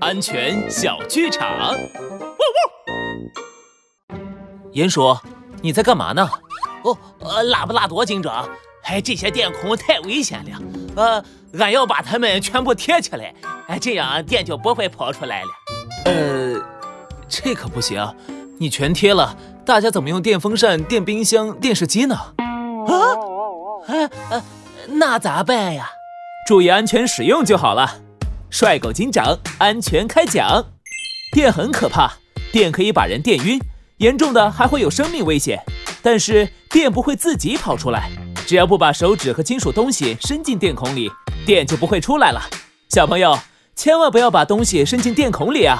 安全小剧场。呜呜。鼹鼠，你在干嘛呢？哦，呃，拉布拉多警长，哎，这些电孔太危险了，呃，俺要把它们全部贴起来，哎，这样电就不会跑出来了。呃，这可不行，你全贴了，大家怎么用电风扇、电冰箱、电视机呢？啊？呃呃，那咋办呀？注意安全使用就好了。帅狗警长，安全开讲。电很可怕，电可以把人电晕，严重的还会有生命危险。但是电不会自己跑出来，只要不把手指和金属东西伸进电孔里，电就不会出来了。小朋友，千万不要把东西伸进电孔里啊！